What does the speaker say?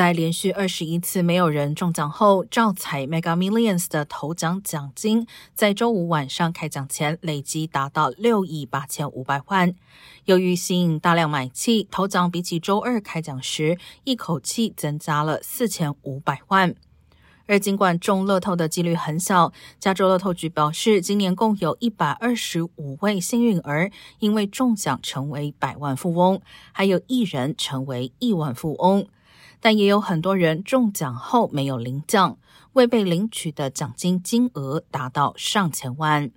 在连续二十一次没有人中奖后，照彩 Mega Millions 的头奖奖金在周五晚上开奖前累计达到六亿八千五百万。由于吸引大量买气，头奖比起周二开奖时一口气增加了四千五百万。而尽管中乐透的几率很小，加州乐透局表示，今年共有一百二十五位幸运儿因为中奖成为百万富翁，还有一人成为亿万富翁。但也有很多人中奖后没有领奖，未被领取的奖金金额达到上千万。